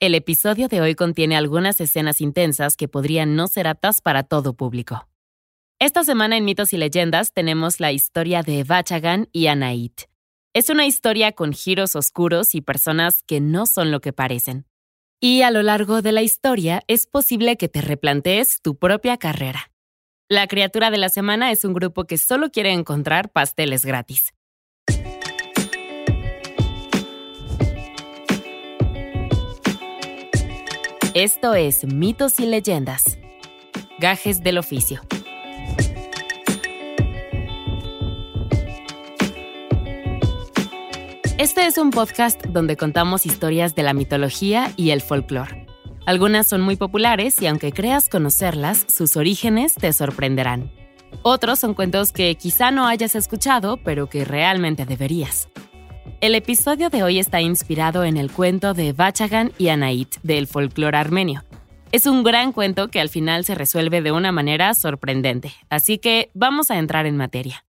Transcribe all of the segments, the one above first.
El episodio de hoy contiene algunas escenas intensas que podrían no ser aptas para todo público. Esta semana en Mitos y Leyendas tenemos la historia de Vachagan y Anait. Es una historia con giros oscuros y personas que no son lo que parecen. Y a lo largo de la historia es posible que te replantees tu propia carrera. La criatura de la semana es un grupo que solo quiere encontrar pasteles gratis. Esto es Mitos y Leyendas. Gajes del oficio. Este es un podcast donde contamos historias de la mitología y el folclore. Algunas son muy populares y aunque creas conocerlas, sus orígenes te sorprenderán. Otros son cuentos que quizá no hayas escuchado, pero que realmente deberías. El episodio de hoy está inspirado en el cuento de Vachagan y Anait del folclore armenio. Es un gran cuento que al final se resuelve de una manera sorprendente, así que vamos a entrar en materia.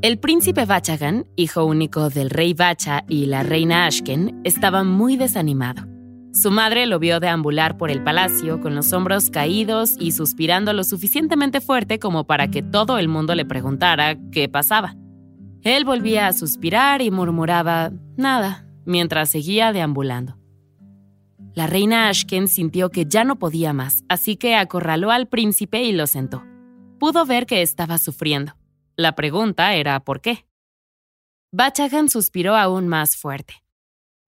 El príncipe Vachagan, hijo único del rey Vacha y la reina Ashken, estaba muy desanimado. Su madre lo vio deambular por el palacio con los hombros caídos y suspirando lo suficientemente fuerte como para que todo el mundo le preguntara qué pasaba. Él volvía a suspirar y murmuraba nada mientras seguía deambulando. La reina Ashken sintió que ya no podía más, así que acorraló al príncipe y lo sentó. Pudo ver que estaba sufriendo. La pregunta era ¿por qué? Bachagan suspiró aún más fuerte.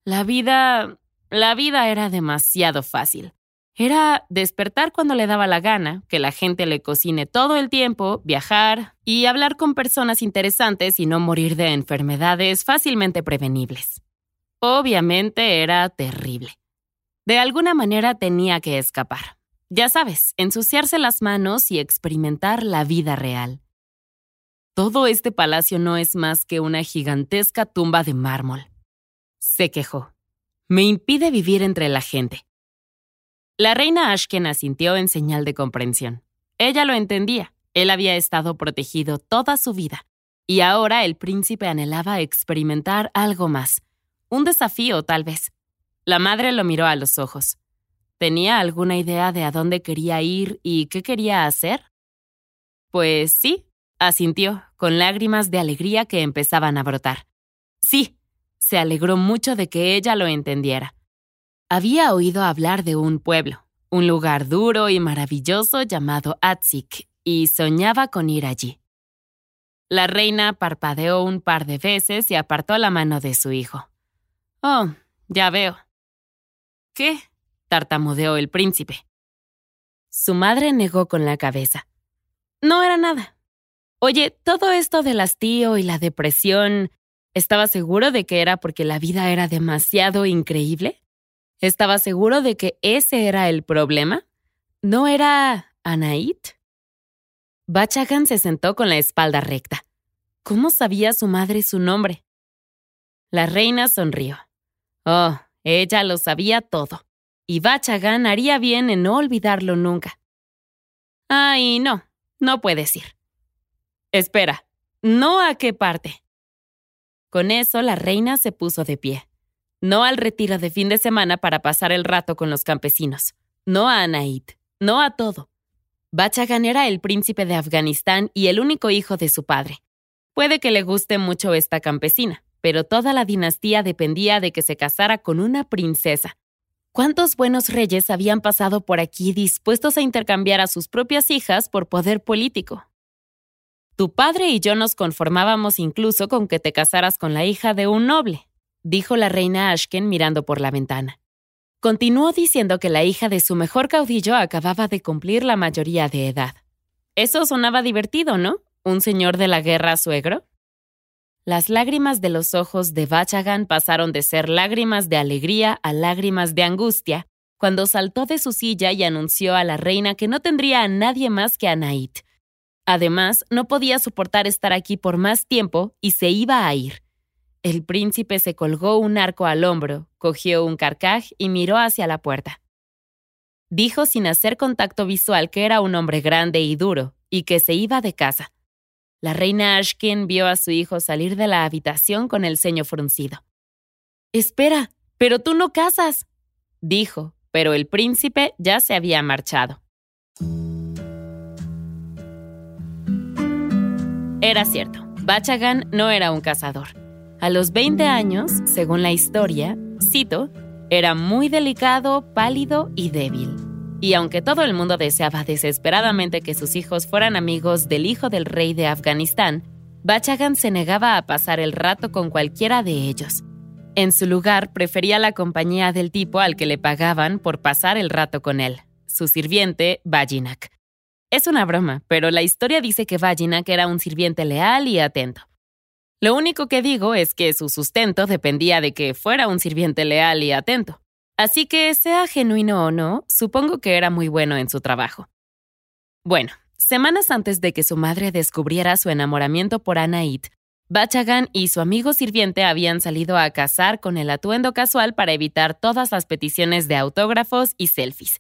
La vida... la vida era demasiado fácil. Era despertar cuando le daba la gana, que la gente le cocine todo el tiempo, viajar y hablar con personas interesantes y no morir de enfermedades fácilmente prevenibles. Obviamente era terrible. De alguna manera tenía que escapar. Ya sabes, ensuciarse las manos y experimentar la vida real. Todo este palacio no es más que una gigantesca tumba de mármol. Se quejó. Me impide vivir entre la gente. La reina Ashken asintió en señal de comprensión. Ella lo entendía. Él había estado protegido toda su vida. Y ahora el príncipe anhelaba experimentar algo más. Un desafío, tal vez. La madre lo miró a los ojos. ¿Tenía alguna idea de a dónde quería ir y qué quería hacer? Pues sí, asintió, con lágrimas de alegría que empezaban a brotar. Sí, se alegró mucho de que ella lo entendiera. Había oído hablar de un pueblo, un lugar duro y maravilloso llamado Atzik, y soñaba con ir allí. La reina parpadeó un par de veces y apartó la mano de su hijo. Oh, ya veo. ¿Qué? tartamudeó el príncipe. Su madre negó con la cabeza. No era nada. Oye, todo esto del hastío y la depresión, ¿estaba seguro de que era porque la vida era demasiado increíble? ¿Estaba seguro de que ese era el problema? ¿No era Anait? Bachagan se sentó con la espalda recta. ¿Cómo sabía su madre su nombre? La reina sonrió. Oh, ella lo sabía todo. Y Bachagan haría bien en no olvidarlo nunca. Ay, no, no puedes ir. Espera, ¿no a qué parte? Con eso la reina se puso de pie no al retiro de fin de semana para pasar el rato con los campesinos, no a Anait, no a todo. Bachagan era el príncipe de Afganistán y el único hijo de su padre. Puede que le guste mucho esta campesina, pero toda la dinastía dependía de que se casara con una princesa. ¿Cuántos buenos reyes habían pasado por aquí dispuestos a intercambiar a sus propias hijas por poder político? Tu padre y yo nos conformábamos incluso con que te casaras con la hija de un noble, dijo la reina Ashken mirando por la ventana. Continuó diciendo que la hija de su mejor caudillo acababa de cumplir la mayoría de edad. Eso sonaba divertido, ¿no? ¿Un señor de la guerra suegro? Las lágrimas de los ojos de Vachagan pasaron de ser lágrimas de alegría a lágrimas de angustia cuando saltó de su silla y anunció a la reina que no tendría a nadie más que a Nait. Además, no podía soportar estar aquí por más tiempo y se iba a ir. El príncipe se colgó un arco al hombro, cogió un carcaj y miró hacia la puerta. Dijo sin hacer contacto visual que era un hombre grande y duro y que se iba de casa. La reina Ashkin vio a su hijo salir de la habitación con el ceño fruncido. Espera, pero tú no casas, dijo, pero el príncipe ya se había marchado. Era cierto, Bachagan no era un cazador. A los 20 años, según la historia, cito, era muy delicado, pálido y débil. Y aunque todo el mundo deseaba desesperadamente que sus hijos fueran amigos del hijo del rey de Afganistán, Bachagan se negaba a pasar el rato con cualquiera de ellos. En su lugar, prefería la compañía del tipo al que le pagaban por pasar el rato con él, su sirviente, Bajinak. Es una broma, pero la historia dice que Bajinak era un sirviente leal y atento. Lo único que digo es que su sustento dependía de que fuera un sirviente leal y atento. Así que, sea genuino o no, supongo que era muy bueno en su trabajo. Bueno, semanas antes de que su madre descubriera su enamoramiento por Anaid, Bachagan y su amigo sirviente habían salido a cazar con el atuendo casual para evitar todas las peticiones de autógrafos y selfies.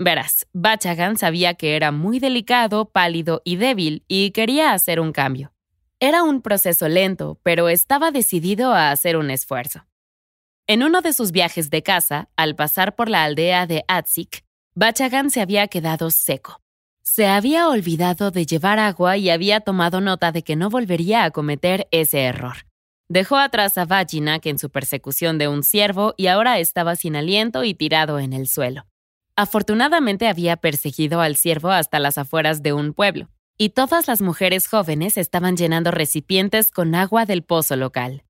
Verás, Bachagan sabía que era muy delicado, pálido y débil y quería hacer un cambio. Era un proceso lento, pero estaba decidido a hacer un esfuerzo. En uno de sus viajes de caza, al pasar por la aldea de Atzik, Bachagan se había quedado seco. Se había olvidado de llevar agua y había tomado nota de que no volvería a cometer ese error. Dejó atrás a Vaginak en su persecución de un ciervo y ahora estaba sin aliento y tirado en el suelo. Afortunadamente había perseguido al ciervo hasta las afueras de un pueblo, y todas las mujeres jóvenes estaban llenando recipientes con agua del pozo local.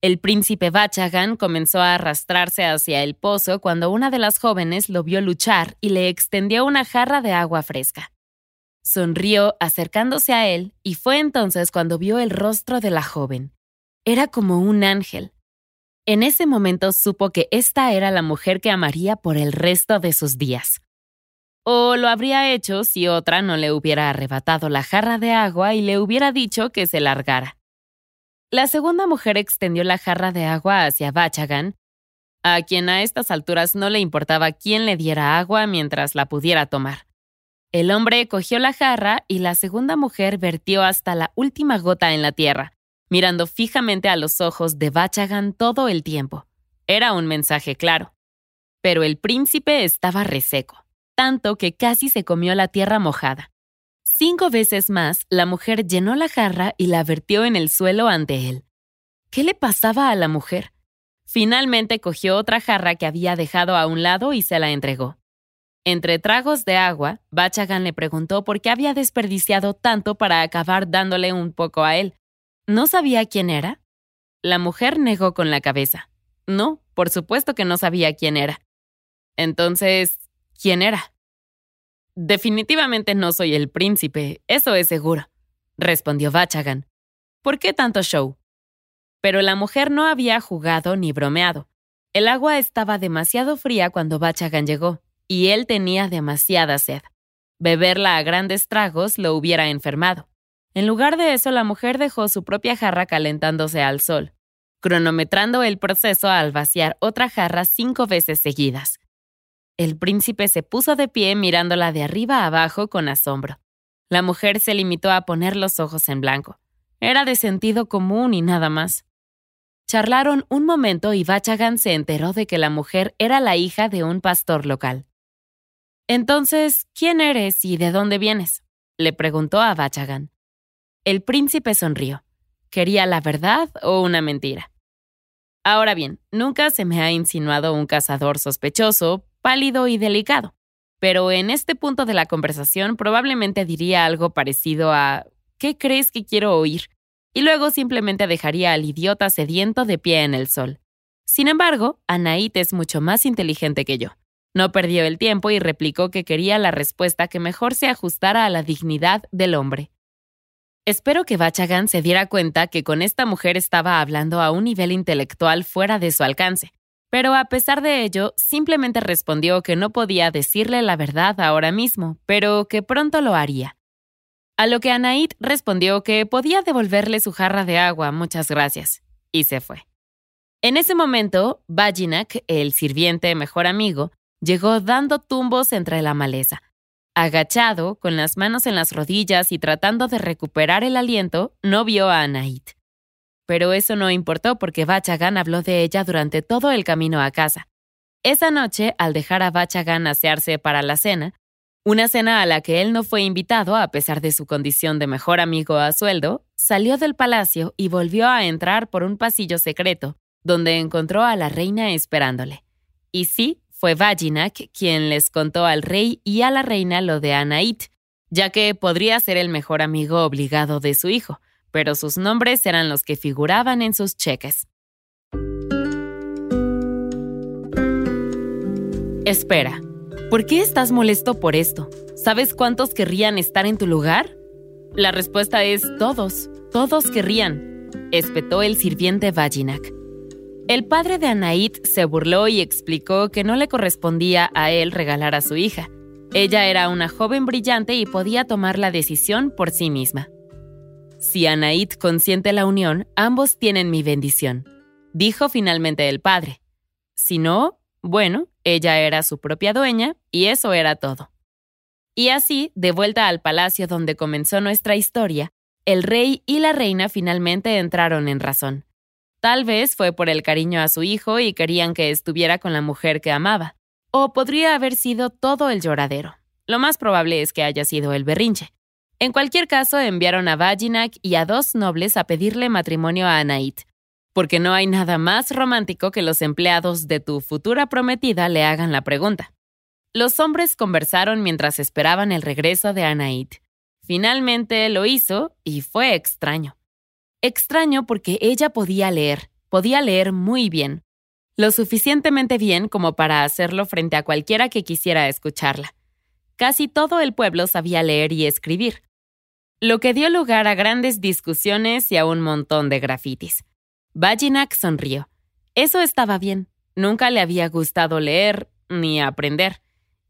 El príncipe Bachagan comenzó a arrastrarse hacia el pozo cuando una de las jóvenes lo vio luchar y le extendió una jarra de agua fresca. Sonrió acercándose a él y fue entonces cuando vio el rostro de la joven. Era como un ángel. En ese momento supo que esta era la mujer que amaría por el resto de sus días. O lo habría hecho si otra no le hubiera arrebatado la jarra de agua y le hubiera dicho que se largara. La segunda mujer extendió la jarra de agua hacia Bachagan, a quien a estas alturas no le importaba quién le diera agua mientras la pudiera tomar. El hombre cogió la jarra y la segunda mujer vertió hasta la última gota en la tierra, mirando fijamente a los ojos de Bachagan todo el tiempo. Era un mensaje claro. Pero el príncipe estaba reseco, tanto que casi se comió la tierra mojada. Cinco veces más, la mujer llenó la jarra y la vertió en el suelo ante él. ¿Qué le pasaba a la mujer? Finalmente cogió otra jarra que había dejado a un lado y se la entregó. Entre tragos de agua, Bachagan le preguntó por qué había desperdiciado tanto para acabar dándole un poco a él. ¿No sabía quién era? La mujer negó con la cabeza. No, por supuesto que no sabía quién era. Entonces, ¿quién era? Definitivamente no soy el príncipe, eso es seguro, respondió Bachagan. ¿Por qué tanto show? Pero la mujer no había jugado ni bromeado. El agua estaba demasiado fría cuando Bachagan llegó, y él tenía demasiada sed. Beberla a grandes tragos lo hubiera enfermado. En lugar de eso, la mujer dejó su propia jarra calentándose al sol, cronometrando el proceso al vaciar otra jarra cinco veces seguidas. El príncipe se puso de pie mirándola de arriba abajo con asombro. La mujer se limitó a poner los ojos en blanco. Era de sentido común y nada más. Charlaron un momento y Bachagan se enteró de que la mujer era la hija de un pastor local. Entonces, ¿quién eres y de dónde vienes? le preguntó a Bachagan. El príncipe sonrió. ¿Quería la verdad o una mentira? Ahora bien, nunca se me ha insinuado un cazador sospechoso, pálido y delicado. Pero en este punto de la conversación probablemente diría algo parecido a ¿qué crees que quiero oír? Y luego simplemente dejaría al idiota sediento de pie en el sol. Sin embargo, Anait es mucho más inteligente que yo. No perdió el tiempo y replicó que quería la respuesta que mejor se ajustara a la dignidad del hombre. Espero que Bachagan se diera cuenta que con esta mujer estaba hablando a un nivel intelectual fuera de su alcance, pero a pesar de ello, simplemente respondió que no podía decirle la verdad ahora mismo, pero que pronto lo haría. A lo que Anaid respondió que podía devolverle su jarra de agua, muchas gracias, y se fue. En ese momento, Vajinak, el sirviente mejor amigo, llegó dando tumbos entre la maleza. Agachado, con las manos en las rodillas y tratando de recuperar el aliento, no vio a Anaid. Pero eso no importó porque Bachagan habló de ella durante todo el camino a casa. Esa noche, al dejar a Bachagan asearse para la cena, una cena a la que él no fue invitado a pesar de su condición de mejor amigo a sueldo, salió del palacio y volvió a entrar por un pasillo secreto, donde encontró a la reina esperándole. Y sí, fue Vajinak quien les contó al rey y a la reina lo de Anait, ya que podría ser el mejor amigo obligado de su hijo, pero sus nombres eran los que figuraban en sus cheques. Espera, ¿por qué estás molesto por esto? ¿Sabes cuántos querrían estar en tu lugar? La respuesta es todos, todos querrían, espetó el sirviente Vajinak. El padre de Anaid se burló y explicó que no le correspondía a él regalar a su hija. Ella era una joven brillante y podía tomar la decisión por sí misma. Si Anaid consiente la unión, ambos tienen mi bendición, dijo finalmente el padre. Si no, bueno, ella era su propia dueña y eso era todo. Y así, de vuelta al palacio donde comenzó nuestra historia, el rey y la reina finalmente entraron en razón. Tal vez fue por el cariño a su hijo y querían que estuviera con la mujer que amaba. O podría haber sido todo el lloradero. Lo más probable es que haya sido el berrinche. En cualquier caso, enviaron a Vajinak y a dos nobles a pedirle matrimonio a Anait, porque no hay nada más romántico que los empleados de tu futura prometida le hagan la pregunta. Los hombres conversaron mientras esperaban el regreso de Anait. Finalmente lo hizo y fue extraño. Extraño porque ella podía leer, podía leer muy bien, lo suficientemente bien como para hacerlo frente a cualquiera que quisiera escucharla. Casi todo el pueblo sabía leer y escribir, lo que dio lugar a grandes discusiones y a un montón de grafitis. Vajinak sonrió. Eso estaba bien. Nunca le había gustado leer ni aprender.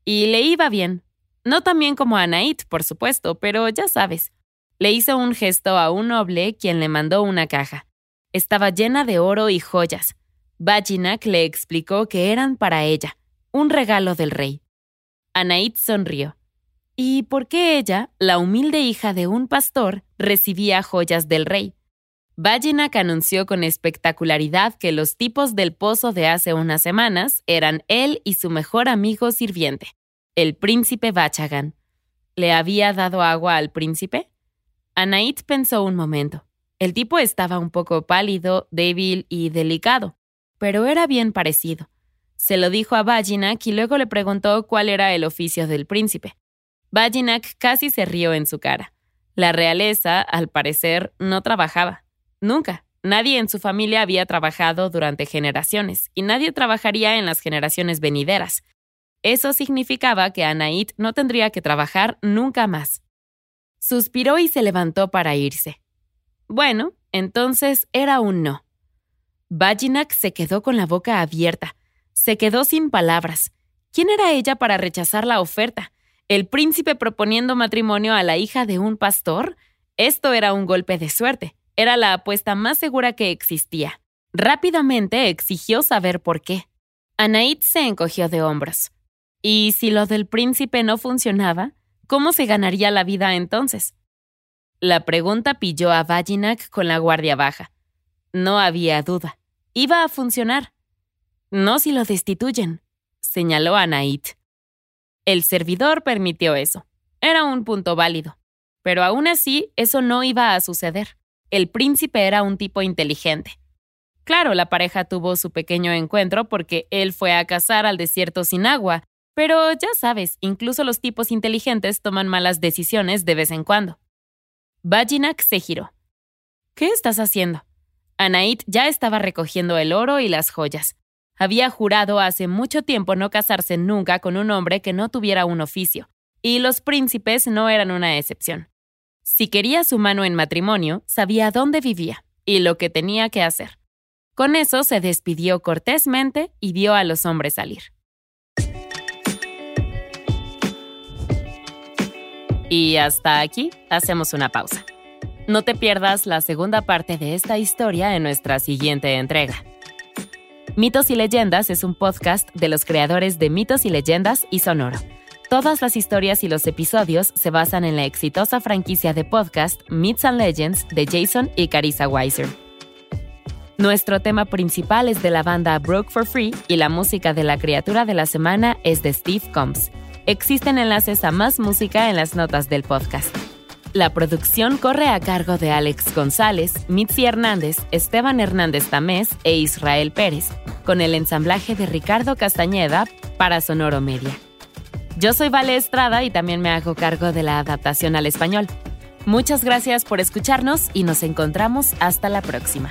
Y le iba bien. No tan bien como a Anaid, por supuesto, pero ya sabes, le hizo un gesto a un noble quien le mandó una caja. Estaba llena de oro y joyas. Vajinak le explicó que eran para ella, un regalo del rey. Anaid sonrió. ¿Y por qué ella, la humilde hija de un pastor, recibía joyas del rey? Vajinak anunció con espectacularidad que los tipos del pozo de hace unas semanas eran él y su mejor amigo sirviente, el príncipe Vachagan. ¿Le había dado agua al príncipe? Anaid pensó un momento. El tipo estaba un poco pálido, débil y delicado, pero era bien parecido. Se lo dijo a Vajinak y luego le preguntó cuál era el oficio del príncipe. Vajinak casi se rió en su cara. La realeza, al parecer, no trabajaba. Nunca. Nadie en su familia había trabajado durante generaciones, y nadie trabajaría en las generaciones venideras. Eso significaba que Anaid no tendría que trabajar nunca más. Suspiró y se levantó para irse. Bueno, entonces era un no. Vajinak se quedó con la boca abierta. Se quedó sin palabras. ¿Quién era ella para rechazar la oferta? ¿El príncipe proponiendo matrimonio a la hija de un pastor? Esto era un golpe de suerte. Era la apuesta más segura que existía. Rápidamente exigió saber por qué. Anaid se encogió de hombros. ¿Y si lo del príncipe no funcionaba? ¿Cómo se ganaría la vida entonces? La pregunta pilló a Vajinak con la guardia baja. No había duda. Iba a funcionar. No si lo destituyen, señaló Anaid. El servidor permitió eso. Era un punto válido. Pero aún así, eso no iba a suceder. El príncipe era un tipo inteligente. Claro, la pareja tuvo su pequeño encuentro porque él fue a cazar al desierto sin agua pero ya sabes, incluso los tipos inteligentes toman malas decisiones de vez en cuando. Vajinak se giró. ¿Qué estás haciendo? Anaid ya estaba recogiendo el oro y las joyas. Había jurado hace mucho tiempo no casarse nunca con un hombre que no tuviera un oficio, y los príncipes no eran una excepción. Si quería su mano en matrimonio, sabía dónde vivía y lo que tenía que hacer. Con eso se despidió cortésmente y vio a los hombres salir. Y hasta aquí hacemos una pausa. No te pierdas la segunda parte de esta historia en nuestra siguiente entrega. Mitos y Leyendas es un podcast de los creadores de Mitos y Leyendas y Sonoro. Todas las historias y los episodios se basan en la exitosa franquicia de podcast Myths and Legends de Jason y Carissa Weiser. Nuestro tema principal es de la banda Broke for Free y la música de la criatura de la semana es de Steve Combs. Existen enlaces a más música en las notas del podcast. La producción corre a cargo de Alex González, Mitzi Hernández, Esteban Hernández Tamés e Israel Pérez, con el ensamblaje de Ricardo Castañeda para Sonoro Media. Yo soy Vale Estrada y también me hago cargo de la adaptación al español. Muchas gracias por escucharnos y nos encontramos hasta la próxima.